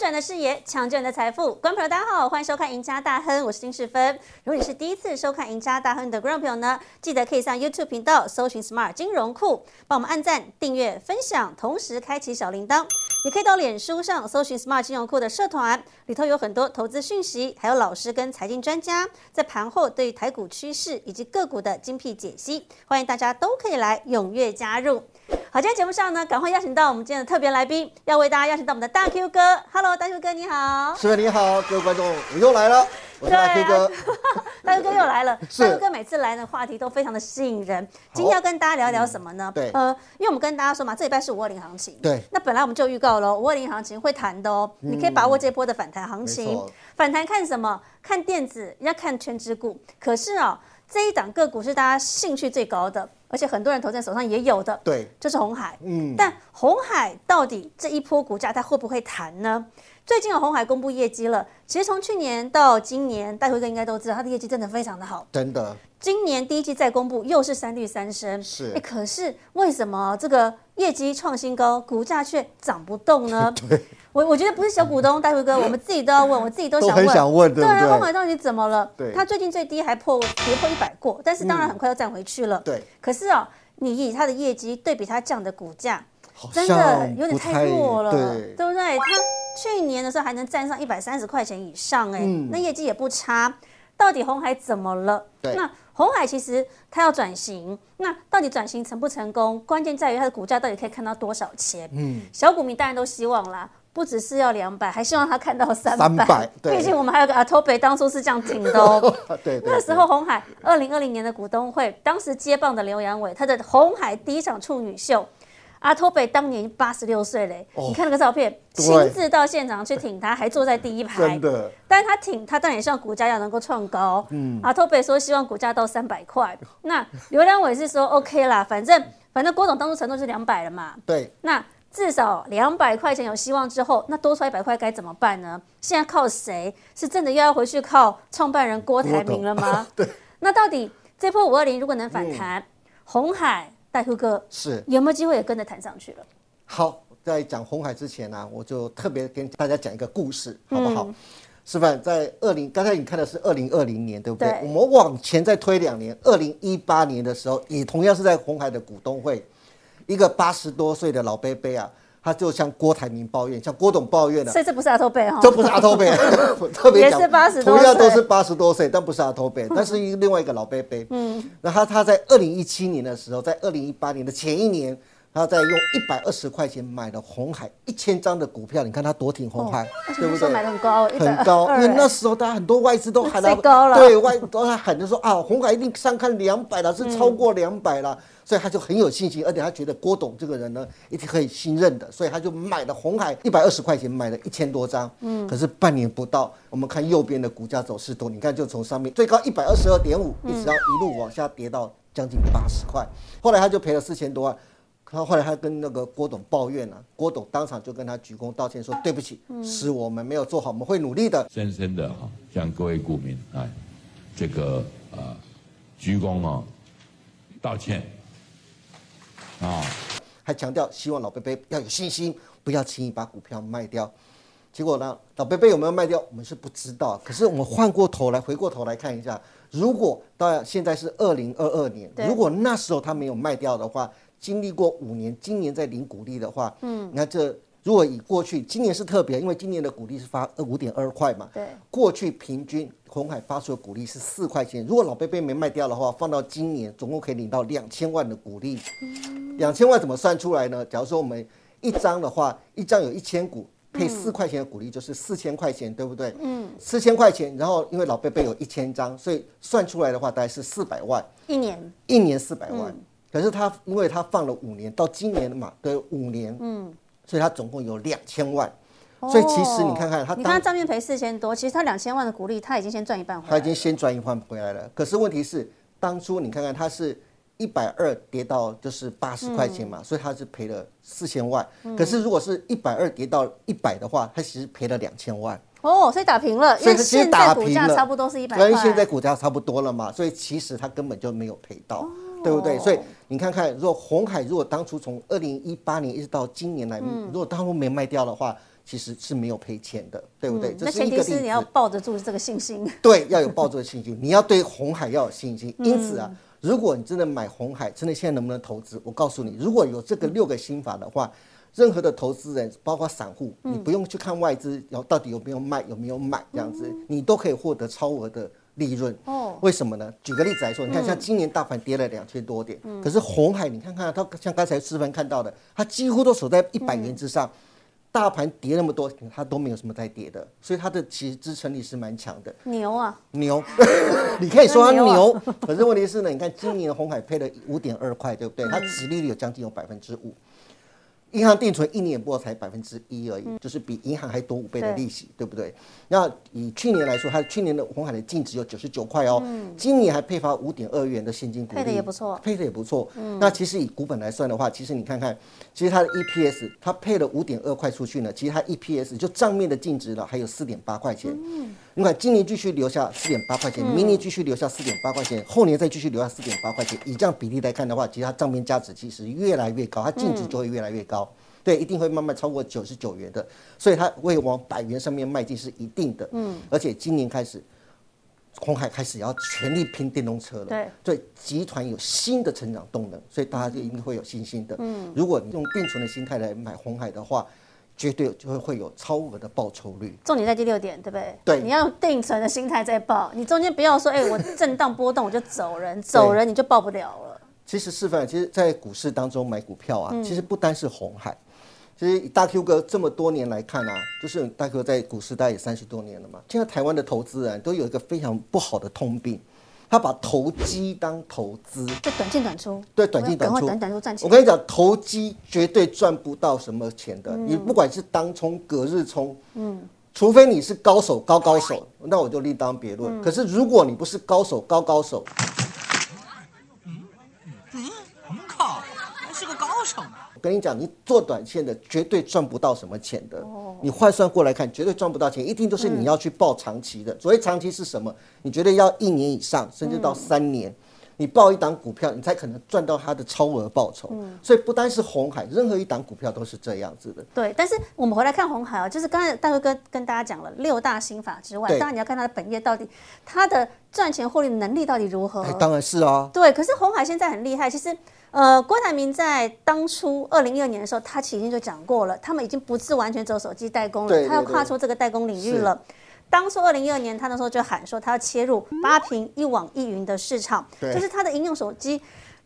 转的视野，抢救你的财富。观众朋友，大家好，欢迎收看《赢家大亨》，我是金世芬。如果你是第一次收看《赢家大亨》的观众朋友呢，记得可以上 YouTube 频道搜寻 “Smart 金融库”，帮我们按赞、订阅、分享，同时开启小铃铛。也可以到脸书上搜寻 “Smart 金融库”的社团，里头有很多投资讯息，还有老师跟财经专家在盘后对于台股趋势以及个股的精辟解析，欢迎大家都可以来踊跃加入。好，今天节目上呢，赶快邀请到我们今天的特别来宾，要为大家邀请到我们的大 Q 哥。Hello，大 Q 哥你好。师傅你好，各位观众，我又来了，我是大 Q 哥。大 Q 哥又来了。大 Q 哥每次来的话题都非常的吸引人。今天要跟大家聊聊什么呢？对呃，因为我们跟大家说嘛，这礼拜是五二零行情。对那本来我们就预告了，五二零行情会谈的哦，你可以把握这波的反弹行没情错。反弹看什么？看电子，要看全指股。可是啊、这一档个股是大家兴趣最高的，而且很多人投在手上也有的。对，就是红海。嗯，但红海到底这一波股价它会不会弹呢？最近有红海公布业绩了，其实从去年到今年，大辉哥应该都知道，它的业绩真的非常的好。真的今年第一季再公布，又是三率三升，是可是为什么这个业绩创新高，股价却涨不动呢？对，我我觉得不是小股东，大辉哥，我们自己都要问，我自己都都想问。很想问，对对啊，对？海到底怎么了？对它最近最低还破跌破一百过，但是当然很快又站回去了。对，可是哦，你以它的业绩对比它降的股价，真的有点太弱了，对，不对？它去年的时候还能站上一百三十块钱以上，哎、嗯那业绩也不差。到底红海怎么了？对那红海其实它要转型，那到底转型成不成功？关键在于它的股价到底可以看到多少钱？嗯，小股民当然都希望啦，不只是要两百，还希望它看到三300对毕竟我们还有个阿托北当初是这样挺的哦。对对，那时候红海二零二零年的股东会，当时接棒的刘阳伟，他的红海第一场处女秀，阿托北当年八十六岁嘞，哦你看那个照片，对亲自到现场去挺他，还坐在第一排真。的但是他挺他当然也希望股价要能够创高。嗯，阿托北说希望股价到三百块，那刘良伟是说 OK 啦，反正反正郭总当初承诺是两百了嘛，对，那至少两百块钱有希望之后，那多出来一百块该怎么办呢？现在靠谁？是真的又要回去靠创办人郭台铭了吗？对，那到底这波五二零如果能反弹，红海大叔哥是有没有机会也跟着弹上去了？好。在讲红海之前呢、我就特别跟大家讲一个故事，好不好？嗯示范在二零，刚才你看的是二零二零年，对不对？对我们往前再推两年，二零一八年的时候，也同样是在红海的股东会，一个八十多岁的老伯伯啊，他就向郭台铭抱怨，向郭董抱怨了、所以这不是阿托贝哈，这不是阿托贝，特别讲，也是八十多同样都是八十多岁，但不是阿托贝，但是一另外一个老贝贝。嗯，那他他在二零一七年的时候，在二零一八年的前一年，他在用一百二十块钱买了红海一千张的股票，你看他多挺红海，对不对？买？的很高，很高，因为那120时候大家很多外资都喊最高了。对外都在喊着说啊，红海一定上看两百了，是超过两百了，所以他就很有信心，而且他觉得郭董这个人呢，一定可以信任的，所以他就买了红海一百二十块钱买了一千多张，嗯，可是半年不到，我们看右边的股价走势图，你看就从上面最高一百二十二点五，一直到一路往下跌到将近八十块，后来他就赔了四千多万。他后来他跟那个郭董抱怨了、郭董当场就跟他鞠躬道歉说：“对不起，是我们没有做好，我们会努力的。深深的哈向各位股民哎，这个呃鞠躬啊道歉啊。”还强调希望老贝贝要有信心，不要轻易把股票卖掉。结果呢，老贝贝有没有卖掉，我们是不知道。可是我们换过头来，回过头来看一下，如果到现在是二零二二年，如果那时候他没有卖掉的话，经历过五年，今年在领股利的话，嗯，你看这如果以过去，今年是特别，因为今年的股利是发五点二块嘛，对，过去平均红海发出的股利是四块钱，如果老贝贝没卖掉的话，放到今年总共可以领到两千万的股利。两千万怎么算出来呢？假如说我们一张的话，一张有一千股，配四块钱的股利就是四千块钱，对不对？嗯，四千块钱，然后因为老贝贝有一千张，所以算出来的话大概是四百万，一年。一年四百万。可是他因为他放了五年，到今年嘛，对，五年，嗯，所以他总共有两千万。所以其实你看看他哦你看他账面赔四千多，其实他两千万的股利他已经先赚一半回来。他已经先赚一半回来了。可是问题是，当初你看看他是一百二跌到就是八十块钱嘛，嗯所以他是赔了四千万。可是如果是一百二跌到一百的话，他其实赔了两千万。哦，所以打平了，因为现在股价差不多是一百所以块。现在股价差不多了嘛，所以其实他根本就没有赔到，对不对？所以你看看，如果红海如果当初从二零一八年一直到今年来，如果当初没卖掉的话，其实是没有赔钱的，对不对？这是一个例前提是你要。抱得住这个信心。对，要有抱住的信心，你要对红海要有信心。因此嗯啊，如果你真的买红海，真的现在能不能投资？我告诉你，如果有这个六个心法的话，任何的投资人，包括散户，你嗯不用去看外资，然后到底有没有卖，有没有买，这样子，你都可以获得超额的利润。哦为什么呢？举个例子来说，你看像今年大盘跌了两千多点，可是红海，你看看它，像刚才师范看到的，它几乎都守在一百元之上。大盘跌那么多，它都没有什么在跌的，所以它的其实支撑力是蛮强的。牛啊！牛，你可以说它牛啊，可是问题是呢，你看今年红海配了五点二块，对不对？它殖利率有将近有百分之五，银行定存一年不过才百分之一而已，就是比银行还多五倍的利息，对不对？那以去年来说，它去年的红海的净值有九十九块哦，嗯今年还配发五点二元的现金股利，配的也不错嗯配的也不错。那其实以股本来算的话，其实你看看，其实它的 EPS 它配了五点二块出去呢，其实它 EPS 就账面的净值了还有四点八块钱。你看今年继续留下四点八块钱，明年继续留下四点八块钱，后年再继续留下四点八块钱，以这样比例来看的话，其实它账面价值其实越来越高，它净值就会越来越高。对，一定会慢慢超过九十九元的，所以它会往百元上面迈进是一定的。嗯，而且今年开始，红海开始要全力拼电动车了。对，所以集团有新的成长动能，所以大家就一定会有信心的。嗯，如果你用定存的心态来买红海的话，绝对就会会有超额的报酬率。重点在第六点，对不对？对你要用定存的心态在报，你中间不要说，哎，我震荡波动我就走人，走人你就报不了了。其实示范，其实，在股市当中买股票啊，其实不单是红海，其实以大 Q 哥这么多年来看啊，就是大 Q 在股市待也三十多年了嘛。现在台湾的投资人都有一个非常不好的通病，他把投机当投资。就短进短出，对短进短出短短出赚钱。我跟你讲，投机绝对赚不到什么钱的。你不管是当冲、隔日冲，嗯，除非你是高手、高高手，那我就另当别论。可是如果你不是高手、高高手，我们靠，还是个高手呢。我跟你讲，你做短线的绝对赚不到什么钱的。你换算过来看，绝对赚不到钱，一定都是你要去报长期的。所谓长期是什么？你觉得要一年以上，甚至到三年。你报一档股票，你才可能赚到它的超额报酬。嗯所以不单是红海，任何一档股票都是这样子的。对，但是我们回来看红海啊，就是刚才大辉哥跟大家讲了六大心法之外，对当然你要看它的本业到底它的赚钱获利能力到底如何。哎，当然是啊。对，可是红海现在很厉害。其实，呃，郭台铭在当初二零一二年的时候，他其实已经就讲过了，他们已经不是完全走手机代工了，他要跨出这个代工领域了。当初二零一二年，他那时候就喊说，他要切入八屏一网一云的市场，就是他的应用手机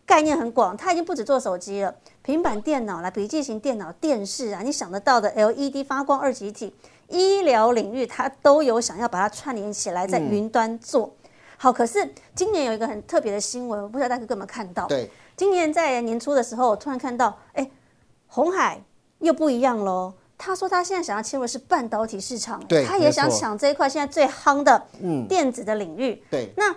概念很广，他已经不止做手机了，平板电脑啦、笔记型电脑、电视啊，你想得到的 LED 发光二极体，医疗领域他都有想要把它串联起来，在云端做。好，可是今年有一个很特别的新闻，我不知道大哥有没有看到？对，今年在年初的时候，我突然看到，哎，红海又不一样喽。他说他现在想要切入的是半导体市场，对他也想抢这一块现在最夯的嗯电子的领域。对，那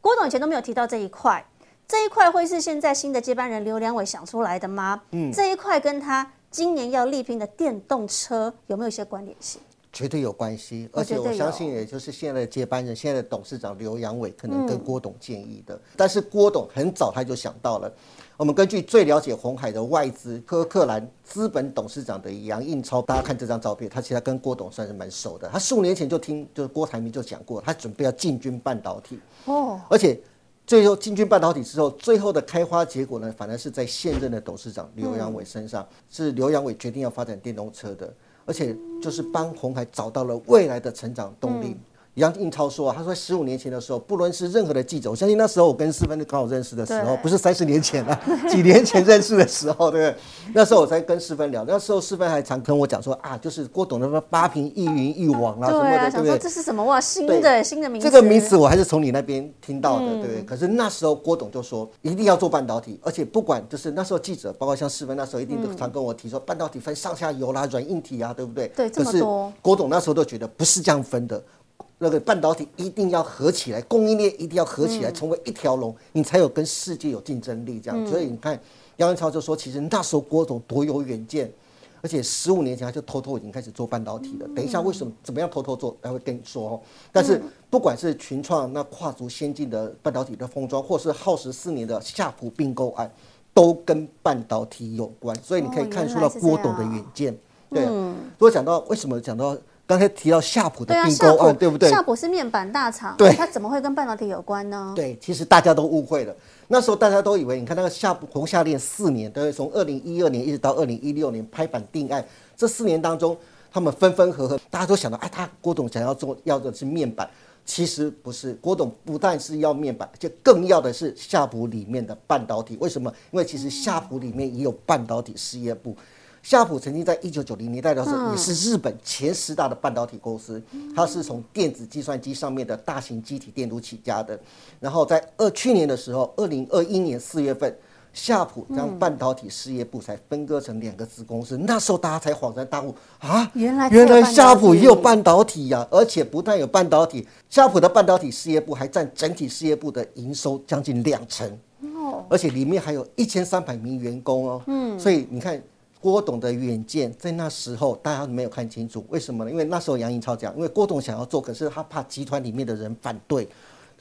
郭董以前都没有提到这一块，这一块会是现在新的接班人刘良伟想出来的吗？嗯，这一块跟他今年要力拼的电动车有没有一些关联性？绝对有关系，而且我相信，也就是现在的接班人，现在的董事长刘阳伟可能跟嗯郭董建议的。但是郭董很早他就想到了，我们根据最了解红海的外资科克兰资本董事长的杨应超，大家看这张照片，他其实跟郭董算是蛮熟的。他十五年前就听就是郭台铭就讲过，他准备要进军半导体，哦，而且最后进军半导体之后，最后的开花结果呢，反而是在现任的董事长刘阳伟身上，是刘阳伟决定要发展电动车的，而且就是帮红海找到了未来的成长动力。杨应超说啊，他说十五年前的时候，不论是任何的记者，我相信那时候我跟四分刚好认识的时候，不是三十年前啊，几年前认识的时候，对不对？那时候我才跟四分聊，那时候四分还常跟我讲说啊，就是郭董的什么八平一云一网啊什么的，对想说不对？这是什么哇？新的新的名词，这个名词我还是从你那边听到的，嗯对不对？可是那时候郭董就说一定要做半导体，而且不管就是那时候记者，包括像四分那时候一定都常跟我提说，半导体分上下游啦、软硬体啊，对不对？对这么多郭董那时候都觉得不是这样分的。那个半导体一定要合起来，供应链一定要合起来，成为一条龙，你才有跟世界有竞争力。这样，所以你看杨文超就说，其实那时候郭总多有远见，而且十五年前他就偷偷已经开始做半导体了。等一下为什么怎么样偷偷做，他会跟你说哦。但是不管是群创那跨足先进的半导体的封装，或是耗时四年的夏普并购案，都跟半导体有关。所以你可以哦看出了郭董的远见。对、啊，如果讲到为什么讲到刚才提到夏普的并购案，对不对？夏普是面板大厂，对它怎么会跟半导体有关呢？对，其实大家都误会了。那时候大家都以为，你看那个夏普红夏链四年，对？从二零一二年一直到二零一六年拍板定案，这四年当中，他们分分合合，大家都想到，哎，他郭董想要做要的是面板。其实不是，郭董不但是要面板，而且更要的是夏普里面的半导体。为什么？因为其实夏普里面也有半导体事业部。夏普曾经在一九九零年代的时候，也是日本前十大的半导体公司。它是从电子计算机上面的大型机体电路起家的。然后在二去年的时候，二零二一年四月份，夏普将半导体事业部才分割成两个子公司。那时候大家才恍然大悟啊，原来原来夏普也有半导体呀、而且不但有半导体，夏普的半导体事业部还占整体事业部的营收将近两成。哦，而且里面还有一千三百名员工哦。嗯，所以你看郭董的远见，在那时候大家没有看清楚，为什么呢？因为那时候杨颖超讲，因为郭董想要做，可是他怕集团里面的人反对，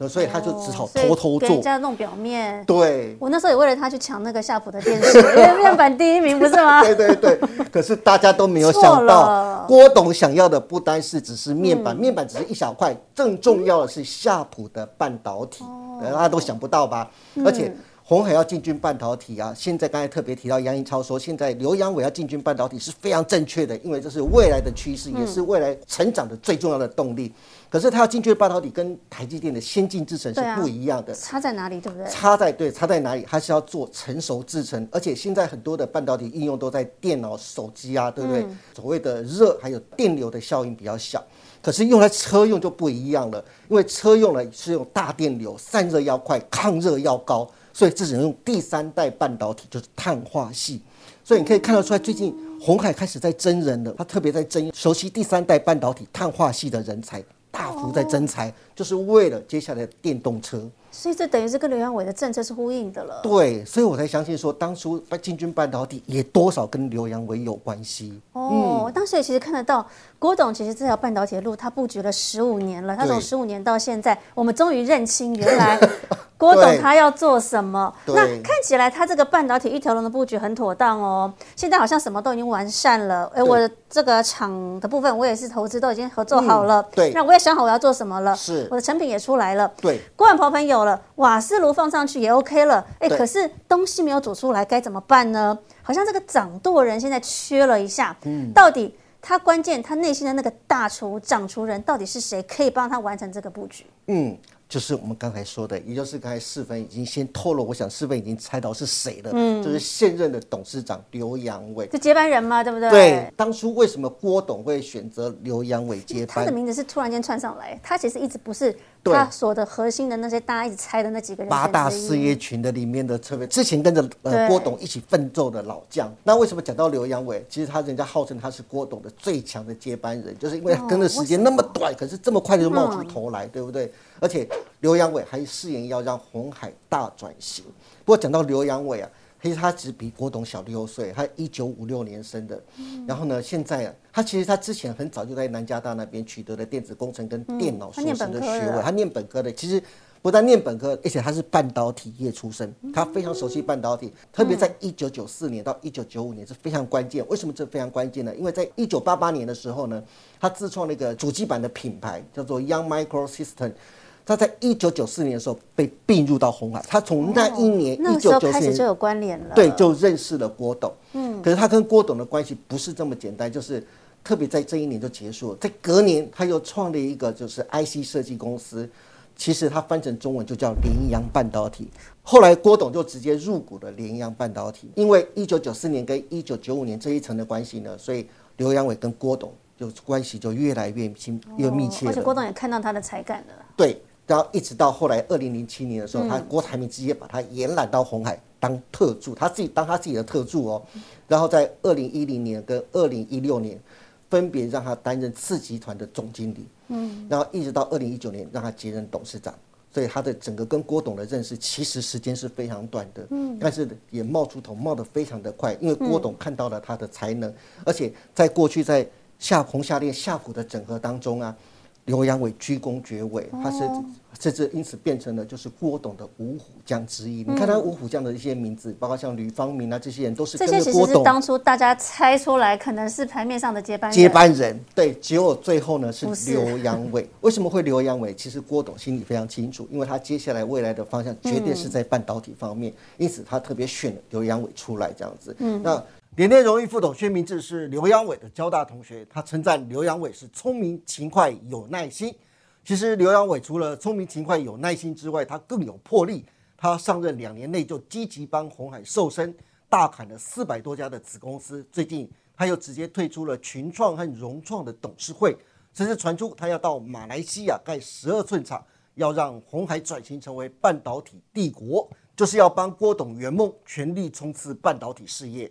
所以他就只好偷偷做人做。家弄表面。对。我那时候也为了他去抢那个夏普的电视，因为面板第一名不是吗？对对对，可是大家都没有想到，郭董想要的不单是只是面板，面板只是一小块，更重要的是夏普的半导体，大家都想不到吧？而且红海要进军半导体啊，现在刚才特别提到杨英超说，现在刘阳伟要进军半导体是非常正确的，因为这是未来的趋势，也是未来成长的最重要的动力。可是他要进军半导体，跟台积电的先进制程是不一样的。差在哪里，对不对？差在对差在哪里？它是要做成熟制程，而且现在很多的半导体应用都在电脑、手机啊，对不对？所谓的热还有电流的效应比较小，可是用来车用就不一样了，因为车用呢是用大电流，散热要快，抗热要高，所以这只能用第三代半导体，就是碳化系。所以你可以看得出来，最近红海开始在征人了，他特别在征熟悉第三代半导体碳化系的人才，大幅在增才，就是为了接下来的电动车。所以这等于是跟刘阳伟的政策是呼应的了。对，所以我才相信说，当初进军半导体也多少跟刘阳伟有关系。哦，当时也其实看得到，郭董其实这条半导体的路他布局了十五年了，他从十五年到现在，我们终于认清原来 郭董他要做什么。那看起来他这个半导体一条龙的布局很妥当哦，现在好像什么都已经完善了。哎，我的这个厂的部分我也是投资都已经合作好了，嗯对。那我也想好我要做什么了，是。我的成品也出来了，对，锅碗瓢盆有了，瓦斯炉放上去也 OK 了，哎，可是东西没有煮出来，该怎么办呢？好像这个掌舵人现在缺了一下，嗯。到底他关键他内心的那个大厨掌厨人到底是谁，可以帮他完成这个布局？嗯，就是我们刚才说的，也就是刚才四分已经先透露，我想四分已经猜到是谁了，嗯，就是现任的董事长刘阳伟。就接班人嘛，对不对？对，当初为什么郭董会选择刘阳伟接班？他的名字是突然间窜上来，他其实一直不是对他所的核心的那些大家一直猜的那几个人八大事业群的里面的特别，之前跟着呃郭董一起奋斗的老将。那为什么讲到刘阳伟？其实他人家号称他是郭董的最强的接班人，就是因为跟的时间那么短，可是这么快就冒出头来，对不对？而且刘阳伟还誓言要让红海大转型。不过讲到刘阳伟啊。其实他只比郭董小六岁，他一九五六年生的。然后呢，现在啊，他其实他之前很早就在南加大那边取得了电子工程跟电脑硕士的学位，他念本科的。其实不但念本科，而且他是半导体业出身，他非常熟悉半导体，特别在一九九四年到一九九五年是非常关键。为什么这非常关键呢？因为在一九八八年的时候呢，他自创了一个主机板的品牌，叫做 Young Micro System。他在一九九四年的时候被并入到红海，他从那一年那一九九四年候开始就有关联了。对，就认识了郭董。嗯，可是他跟郭董的关系不是这么简单，就是特别在这一年就结束了。在隔年，他又创立一个就是 IC 设计公司，其实它翻成中文就叫联阳半导体。后来郭董就直接入股了联阳半导体，因为一九九四年跟一九九五年这一层的关系呢，所以刘阳伟跟郭董就关系就越来越亲越密切。哦而且郭董也看到他的才干了。对，然后一直到后来二零零七年的时候，嗯。他郭台铭直接把他延揽到红海当特助，他自己当他自己的特助哦。然后在二零一零年跟二零一六年，分别让他担任次集团的总经理，嗯，然后一直到二零一九年让他接任董事长。所以他的整个跟郭董的认识，其实时间是非常短的，嗯，但是也冒出头，冒得非常的快，因为郭董看到了他的才能，而且在过去在夏红夏恋夏普的整合当中啊，刘阳伟居功厥伟，他是甚至因此变成了就是郭董的五虎将之一。你看他五虎将的一些名字，包括像吕方明啊这些人，都是这些其实是当初大家猜出来可能是牌面上的接班人。接班人。对，结果最后呢是刘阳伟。为什么会刘阳伟？其实郭董心里非常清楚，因为他接下来未来的方向绝对是在半导体方面，因此他特别选了刘阳伟出来这样子。嗯，那。联电荣誉副董薛明志是刘阳伟的交大同学，他称赞刘阳伟是聪明、勤快、有耐心。其实刘阳伟除了聪明、勤快、有耐心之外，他更有魄力。他上任两年内就积极帮红海瘦身，大砍了四百多家的子公司。最近他又直接退出了群创和融创的董事会，甚至传出他要到马来西亚盖十二寸厂，要让红海转型成为半导体帝国，就是要帮郭董圆梦，全力冲刺半导体事业。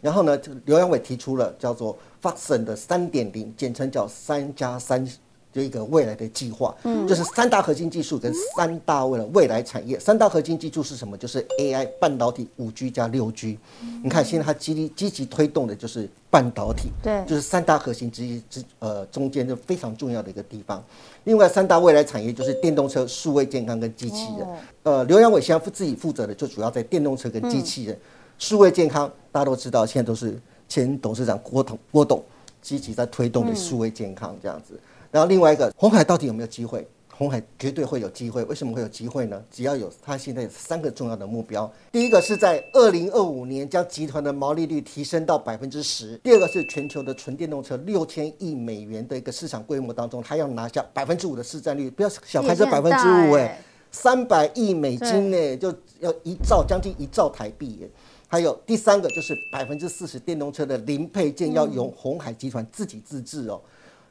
然后呢，这个刘阳伟提出了叫做 Foxon 的三点零，简称叫三加三的一个未来的计划，嗯，就是三大核心技术跟三大未来未来产业。三大核心技术是什么？就是 AI、半导体、五 G 加六 G。你看，现在它积极积极推动的就是半导体，对就是三大核心之一之呃中间就非常重要的一个地方。另外三大未来产业就是电动车、数位健康跟机器人。呃，刘阳伟现在负自己负责的就主要在电动车跟机器人。数位健康，大家都知道，现在都是前董事长郭董郭董积极在推动的数位健康这样子。然后另外一个，红海到底有没有机会？红海绝对会有机会。为什么会有机会呢？只要有它现在有三个重要的目标。第一个是在二零二五年将集团的毛利率提升到百分之十。第二个是全球的纯电动车六千亿美元的一个市场规模当中，它要拿下百分之五的市占率。不要小看这百分之五，哎，三百亿美金呢，就要一兆将近一兆台币耶。还有第三个就是百分之四十电动车的零配件要由红海集团自己自制哦。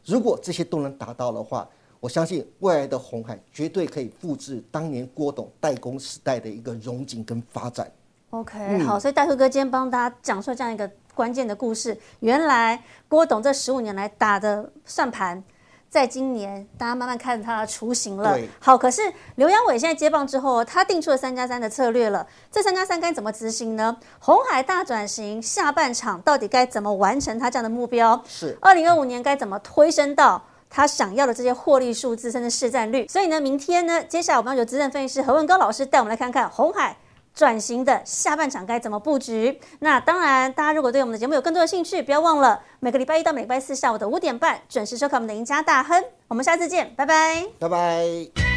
如果这些都能达到的话，我相信未来的红海绝对可以复制当年郭董代工时代的一个荣景跟发展。OK，好，所以大辉哥今天帮大家讲述这样一个关键的故事。原来郭董这十五年来打的算盘，在今年大家慢慢看他的雏形了。好，可是刘阳伟现在接棒之后，他定出了三加三的策略了。这三加三该怎么执行呢？红海大转型下半场到底该怎么完成他这样的目标？是二零二五年该怎么推升到他想要的这些获利数字，甚至市占率？所以呢，明天呢，接下来我们要由资深分析师何文高老师带我们来看看红海。转型的下半场该怎么布局？那当然，大家如果对我们的节目有更多的兴趣，不要忘了每个礼拜一到每个礼拜四下午的五点半准时收看我们的赢家大亨。我们下次见，拜拜。拜拜。